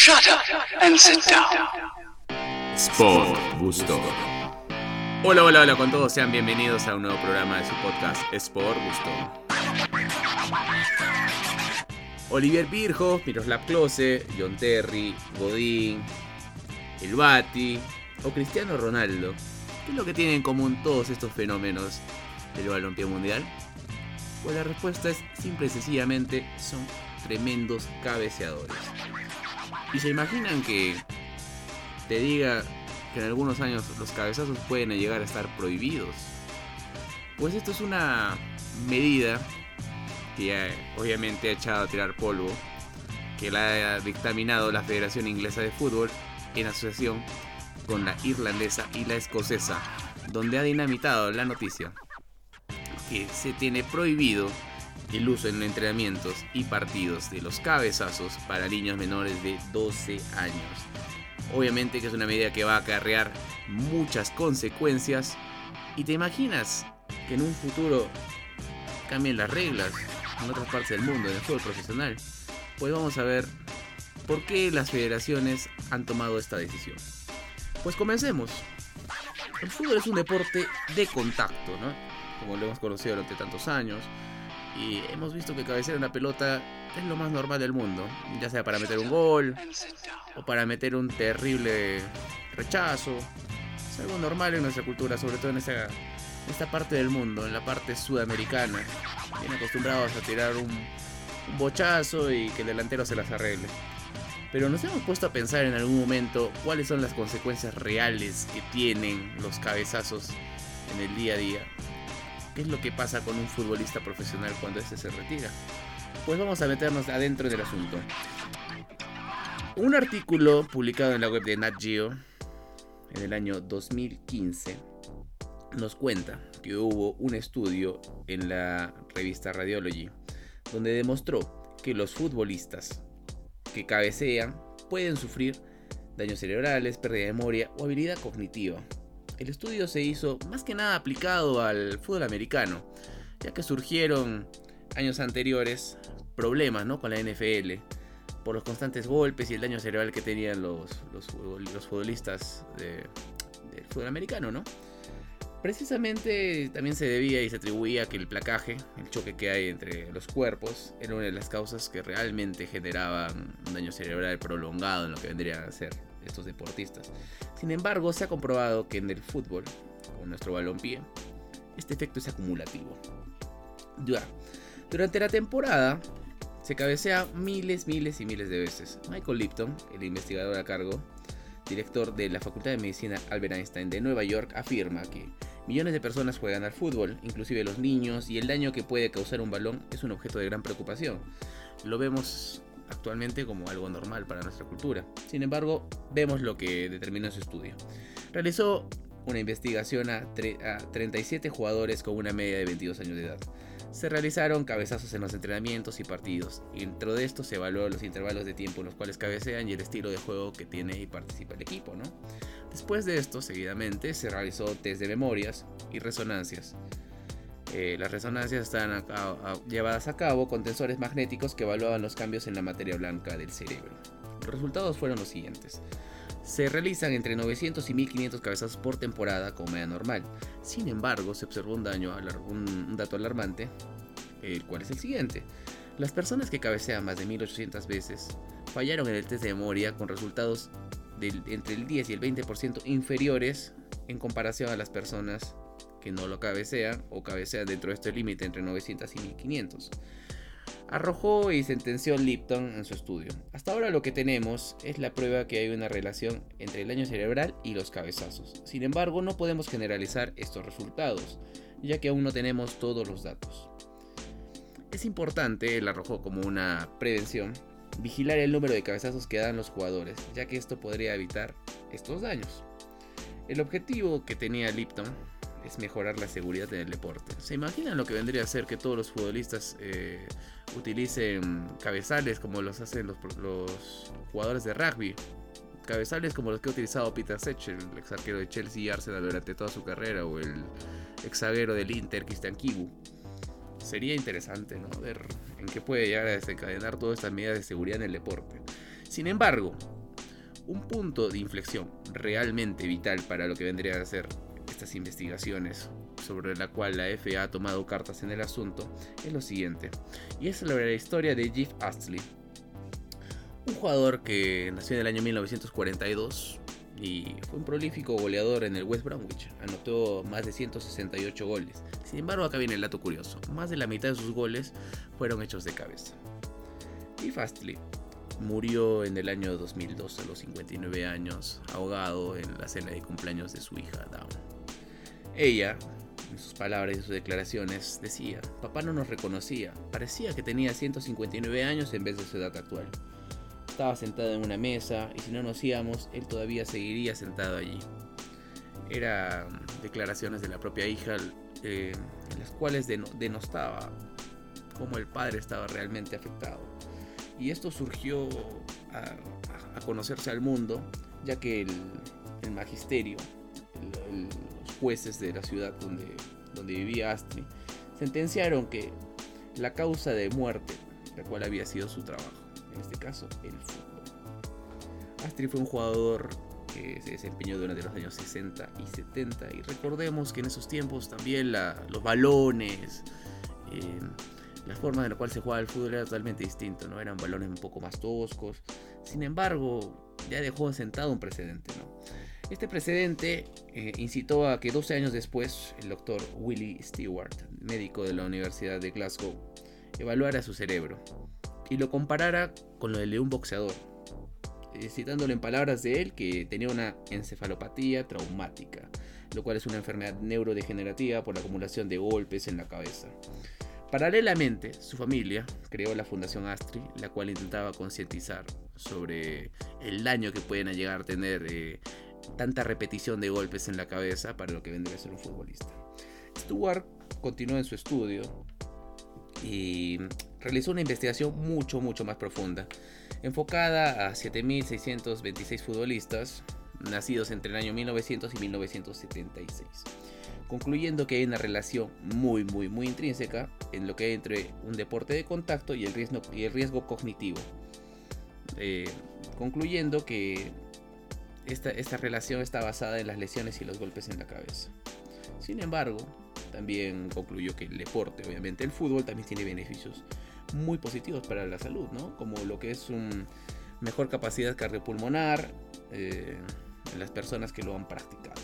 Shut up and sit down. Sport Gusto. Hola, hola, hola con todos, sean bienvenidos a un nuevo programa de su podcast Sport Gusto. Olivier Pirjo, Miroslav Klose, John Terry, Godín, El Bati o Cristiano Ronaldo. ¿Qué es lo que tienen en común todos estos fenómenos del balompié mundial? Pues la respuesta es simple y sencillamente son tremendos cabeceadores. Y se imaginan que te diga que en algunos años los cabezazos pueden llegar a estar prohibidos. Pues esto es una medida que obviamente ha echado a tirar polvo, que la ha dictaminado la Federación Inglesa de Fútbol en asociación con la irlandesa y la escocesa, donde ha dinamitado la noticia que se tiene prohibido el uso en entrenamientos y partidos de los cabezazos para niños menores de 12 años. Obviamente que es una medida que va a acarrear muchas consecuencias y te imaginas que en un futuro cambien las reglas en otras partes del mundo, en el fútbol profesional. Pues vamos a ver por qué las federaciones han tomado esta decisión. Pues comencemos. El fútbol es un deporte de contacto, ¿no? Como lo hemos conocido durante tantos años. Y hemos visto que cabecear una pelota es lo más normal del mundo. Ya sea para meter un gol o para meter un terrible rechazo. Es algo normal en nuestra cultura, sobre todo en esta, esta parte del mundo, en la parte sudamericana. Bien acostumbrados a tirar un, un bochazo y que el delantero se las arregle. Pero nos hemos puesto a pensar en algún momento cuáles son las consecuencias reales que tienen los cabezazos en el día a día. ¿Qué es lo que pasa con un futbolista profesional cuando este se retira? Pues vamos a meternos adentro del asunto. Un artículo publicado en la web de Nat Geo en el año 2015 nos cuenta que hubo un estudio en la revista Radiology donde demostró que los futbolistas que cabecean pueden sufrir daños cerebrales, pérdida de memoria o habilidad cognitiva. El estudio se hizo más que nada aplicado al fútbol americano, ya que surgieron años anteriores problemas ¿no? con la NFL por los constantes golpes y el daño cerebral que tenían los, los, futbolistas del fútbol americano, ¿no? Precisamente también se debía y se atribuía que el placaje, el choque que hay entre los cuerpos, era una de las causas que realmente generaban un daño cerebral prolongado en lo que vendrían a ser estos deportistas. Sin embargo, se ha comprobado que en el fútbol, con nuestro balompié, este efecto es acumulativo. Durante la temporada se cabecea miles, miles y miles de veces. Michael Lipton, el investigador a cargo, director de la Facultad de Medicina Albert Einstein de Nueva York, afirma que millones de personas juegan al fútbol, inclusive los niños, y el daño que puede causar un balón es un objeto de gran preocupación. Lo vemos actualmente como algo normal para nuestra cultura. Sin embargo, vemos lo que determinó su estudio. Realizó una investigación a, 37 jugadores con una media de 22 años de edad. Se realizaron cabezazos en los entrenamientos y partidos. Dentro de esto se evaluó los intervalos de tiempo en los cuales cabecean y el estilo de juego que tiene y participa el equipo. ¿no? Después de esto, seguidamente, se realizó test de memorias y resonancias. Eh, las resonancias están llevadas a cabo con tensores magnéticos que evaluaban los cambios en la materia blanca del cerebro. Los resultados fueron los siguientes. Se realizan entre 900 y 1500 cabezazos por temporada como media normal. Sin embargo, se observó un, daño, un dato alarmante, el cual es el siguiente. Las personas que cabecean más de 1800 veces fallaron en el test de memoria con resultados entre el 10 y el 20% inferiores en comparación a las personas que no lo cabecean o cabecean dentro de este límite entre 900 y 1500 arrojó y sentenció Lipton en su estudio. Hasta ahora lo que tenemos es la prueba que hay una relación entre el daño cerebral y los cabezazos. Sin embargo, no podemos generalizar estos resultados, ya que aún no tenemos todos los datos. Es importante, él arrojó como una prevención, vigilar el número de cabezazos que dan los jugadores, ya que esto podría evitar estos daños. El objetivo que tenía Lipton es mejorar la seguridad en el deporte. ¿Se imaginan lo que vendría a ser que todos los futbolistas eh, utilicen cabezales como los hacen los, jugadores de rugby? Cabezales como los que ha utilizado Peter Sech, el ex arquero de Chelsea y Arsenal durante toda su carrera, o el ex del Inter, Cristian Kibu. Sería interesante ¿no? ver en qué puede llegar a desencadenar todas estas medidas de seguridad en el deporte. Sin embargo, un punto de inflexión realmente vital para lo que vendría a ser estas investigaciones sobre la cual la FA ha tomado cartas en el asunto es lo siguiente, y es sobre la historia de Jeff Astley, un jugador que nació en el año 1942 y fue un prolífico goleador en el West Bromwich, anotó más de 168 goles. Sin embargo, acá viene el dato curioso, más de la mitad de sus goles fueron hechos de cabeza. Jeff Astley murió en el año 2002 a los 59 años, ahogado en la cena de cumpleaños de su hija Dawn. Ella, en sus palabras y sus declaraciones, decía, papá no nos reconocía, parecía que tenía 159 años en vez de su edad actual. Estaba sentado en una mesa y si no nos íbamos, él todavía seguiría sentado allí. Eran declaraciones de la propia hija eh, las cuales denostaba cómo el padre estaba realmente afectado. Y esto surgió a, conocerse al mundo, ya que el, magisterio, los jueces de la ciudad donde, donde vivía Astri, sentenciaron que la causa de muerte, la cual había sido su trabajo, en este caso el fútbol. Astri fue un jugador que se desempeñó durante los años 60 y 70 y recordemos que en esos tiempos también los balones, eh, la forma en la cual se jugaba el fútbol era totalmente distinto, ¿no? Eran balones un poco más toscos. Sin embargo, ya dejó sentado un precedente, ¿no? Este precedente eh, incitó a que 12 años después el doctor Willie Stewart, médico de la Universidad de Glasgow, evaluara su cerebro y lo comparara con lo de un boxeador, eh, citándolo en palabras de él que tenía una encefalopatía traumática, lo cual es una enfermedad neurodegenerativa por la acumulación de golpes en la cabeza. Paralelamente, su familia creó la Fundación Astri, la cual intentaba concientizar sobre el daño que pueden llegar a tener eh, tanta repetición de golpes en la cabeza para lo que vendría a ser un futbolista. Stewart continuó en su estudio y realizó una investigación mucho, mucho más profunda, enfocada a 7.626 futbolistas nacidos entre el año 1900 y 1976 concluyendo que hay una relación muy, muy, muy intrínseca en lo que hay entre un deporte de contacto y el riesgo, y el riesgo cognitivo. Eh, concluyendo que esta, esta relación está basada en las lesiones y los golpes en la cabeza. Sin embargo, también concluyó que el deporte, obviamente el fútbol, también tiene beneficios muy positivos para la salud, ¿no? Como lo que es un mejor capacidad cardiopulmonar eh, en las personas que lo han practicado.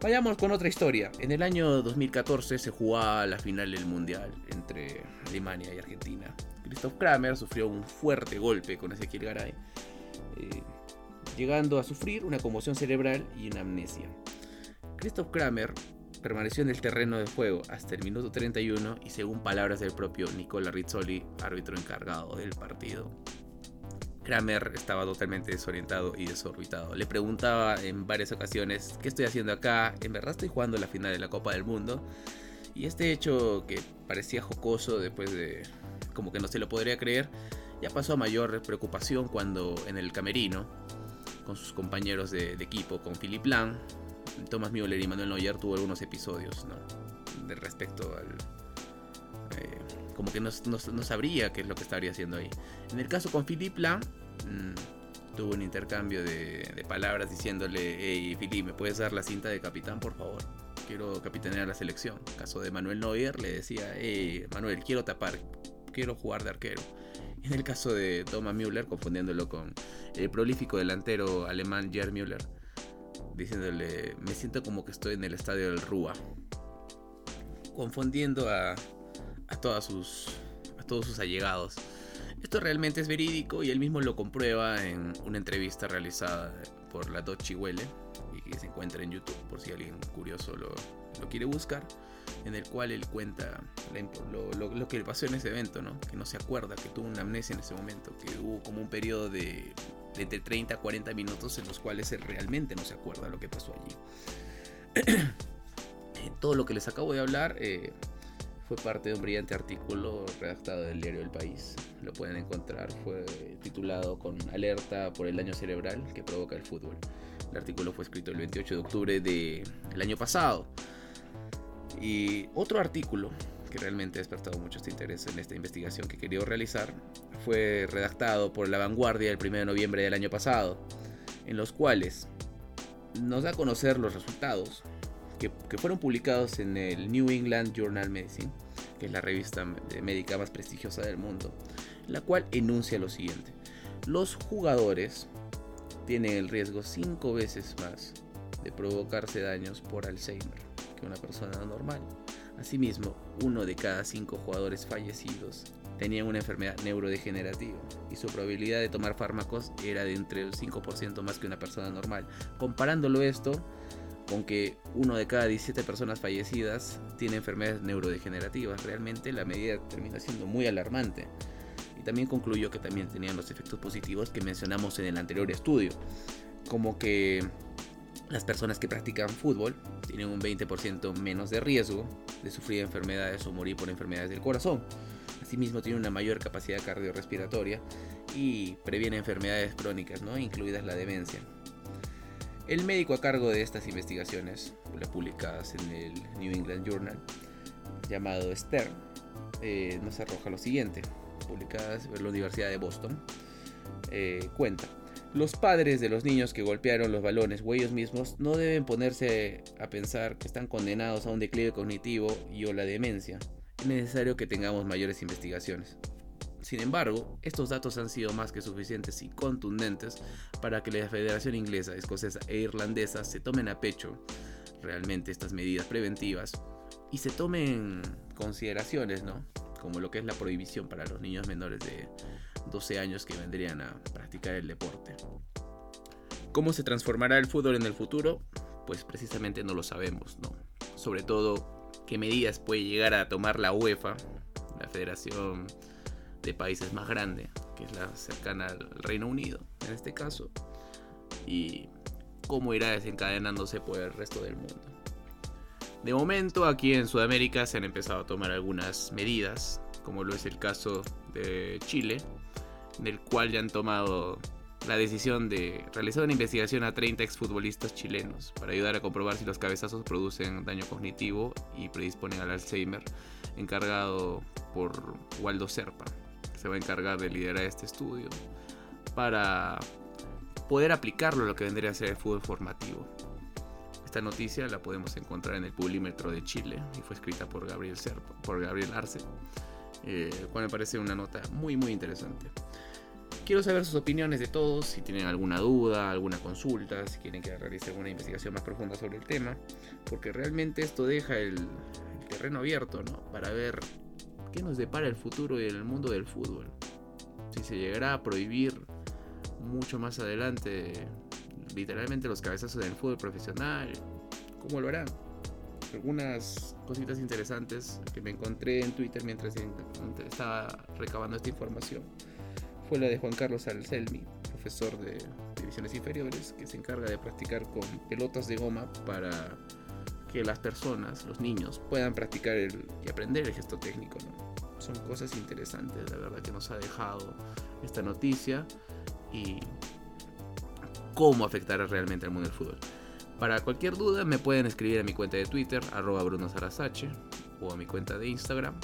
Vayamos con otra historia. En el año 2014 se jugaba la final del Mundial entre Alemania y Argentina. Christoph Kramer sufrió un fuerte golpe con Ezequiel Garay, eh, llegando a sufrir una conmoción cerebral y una amnesia. Christoph Kramer permaneció en el terreno de juego hasta el minuto 31 y según palabras del propio Nicola Rizzoli, árbitro encargado del partido, Kramer estaba totalmente desorientado y desorbitado. Le preguntaba en varias ocasiones, ¿qué estoy haciendo acá? ¿En verdad estoy jugando la final de la Copa del Mundo? Y este hecho que parecía jocoso después de... como que no se lo podría creer, ya pasó a mayor preocupación cuando en el camerino, con sus compañeros de, equipo, con Philip Lang, Thomas Müller y Manuel Neuer tuvo algunos episodios, ¿no? De respecto al, eh, como que no, sabría qué es lo que estaría haciendo ahí. En el caso con Philippe Lam, mm, tuvo un intercambio de, palabras diciéndole, hey Philippe, ¿me puedes dar la cinta de capitán, por favor? Quiero capitanear la selección. En el caso de Manuel Neuer, le decía, hey Manuel, quiero tapar, quiero jugar de arquero. En el caso de Thomas Müller, confundiéndolo con el prolífico delantero alemán Gerd Müller, diciéndole, me siento como que estoy en el estadio del Rúa. Confundiendo a todos sus allegados. Esto realmente es verídico y él mismo lo comprueba en una entrevista realizada por la Deutsche Welle y que se encuentra en YouTube por si alguien curioso lo quiere buscar, en el cual él cuenta lo, que le pasó en ese evento, ¿no? que no se acuerda, que tuvo una amnesia en ese momento, que hubo como un periodo de, de entre 30 a 40 minutos en los cuales realmente no se acuerda lo que pasó allí. Todo lo que les acabo de hablar eh, fue parte de un brillante artículo redactado del diario El País. Lo pueden encontrar, fue titulado con Alerta por el daño cerebral que provoca el fútbol. El artículo fue escrito el 28 de octubre del año pasado. Y otro artículo que realmente ha despertado mucho este interés en esta investigación que he realizar, fue redactado por La Vanguardia el 1 de noviembre del año pasado, en los cuales nos da a conocer los resultados que, fueron publicados en el New England Journal Medicine, que es la revista médica más prestigiosa del mundo, la cual enuncia lo siguiente. Los jugadores tienen el riesgo 5 veces más de provocarse daños por Alzheimer que una persona normal. Asimismo, uno de cada 5 jugadores fallecidos tenía una enfermedad neurodegenerativa y su probabilidad de tomar fármacos era de entre el 5% más que una persona normal. Comparándolo esto con que uno de cada 17 personas fallecidas tiene enfermedades neurodegenerativas, realmente la medida termina siendo muy alarmante. Y también concluyó que también tenían los efectos positivos que mencionamos en el anterior estudio, como que las personas que practican fútbol tienen un 20% menos de riesgo de sufrir enfermedades o morir por enfermedades del corazón. Asimismo tiene una mayor capacidad cardiorrespiratoria y previene enfermedades crónicas, ¿no? incluidas la demencia. El médico a cargo de estas investigaciones, publicadas en el New England Journal, llamado Stern, eh, nos arroja lo siguiente, publicadas en la Universidad de Boston, eh, cuenta. Los padres de los niños que golpearon los balones o ellos mismos no deben ponerse a pensar que están condenados a un declive cognitivo y o la demencia. Es necesario que tengamos mayores investigaciones. Sin embargo, estos datos han sido más que suficientes y contundentes para que la Federación Inglesa, Escocesa e Irlandesa se tomen a pecho realmente estas medidas preventivas y se tomen consideraciones, ¿no? Como lo que es la prohibición para los niños menores de 12 años que vendrían a practicar el deporte. ¿Cómo se transformará el fútbol en el futuro? Pues precisamente no lo sabemos, ¿no? Sobre todo, qué medidas puede llegar a tomar la UEFA, la Federación de países más grande, que es la cercana al Reino Unido en este caso, y cómo irá desencadenándose por el resto del mundo. De momento aquí en Sudamérica se han empezado a tomar algunas medidas, como lo es el caso de Chile, en el cual ya han tomado la decisión de realizar una investigación a 30 exfutbolistas chilenos para ayudar a comprobar si los cabezazos producen daño cognitivo y predisponen al Alzheimer, encargado por Waldo Serpa se va a encargar de liderar este estudio para poder aplicarlo a lo que vendría a ser el fútbol formativo. Esta noticia la podemos encontrar en el Pulímetro de Chile y fue escrita por Gabriel, por Gabriel Arce, eh, cual me parece una nota muy muy interesante. Quiero saber sus opiniones de todos, si tienen alguna duda, alguna consulta, si quieren que realice alguna investigación más profunda sobre el tema, porque realmente esto deja el, terreno abierto ¿no? para ver ¿Qué nos depara el futuro y el mundo del fútbol? Si se llegará a prohibir mucho más adelante literalmente los cabezazos del fútbol profesional, ¿cómo lo harán? Algunas cositas interesantes que me encontré en Twitter mientras estaba recabando esta información fue la de Juan Carlos Alcelmi, profesor de divisiones inferiores, que se encarga de practicar con pelotas de goma para que las personas, los niños, puedan practicar y aprender el gesto técnico. Son cosas interesantes, la verdad, que nos ha dejado esta noticia y cómo afectará realmente al mundo del fútbol. Para cualquier duda me pueden escribir a mi cuenta de Twitter, arroba Bruno Sarasache, o a mi cuenta de Instagram.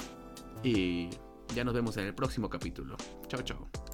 Y ya nos vemos en el próximo capítulo. Chao, chao.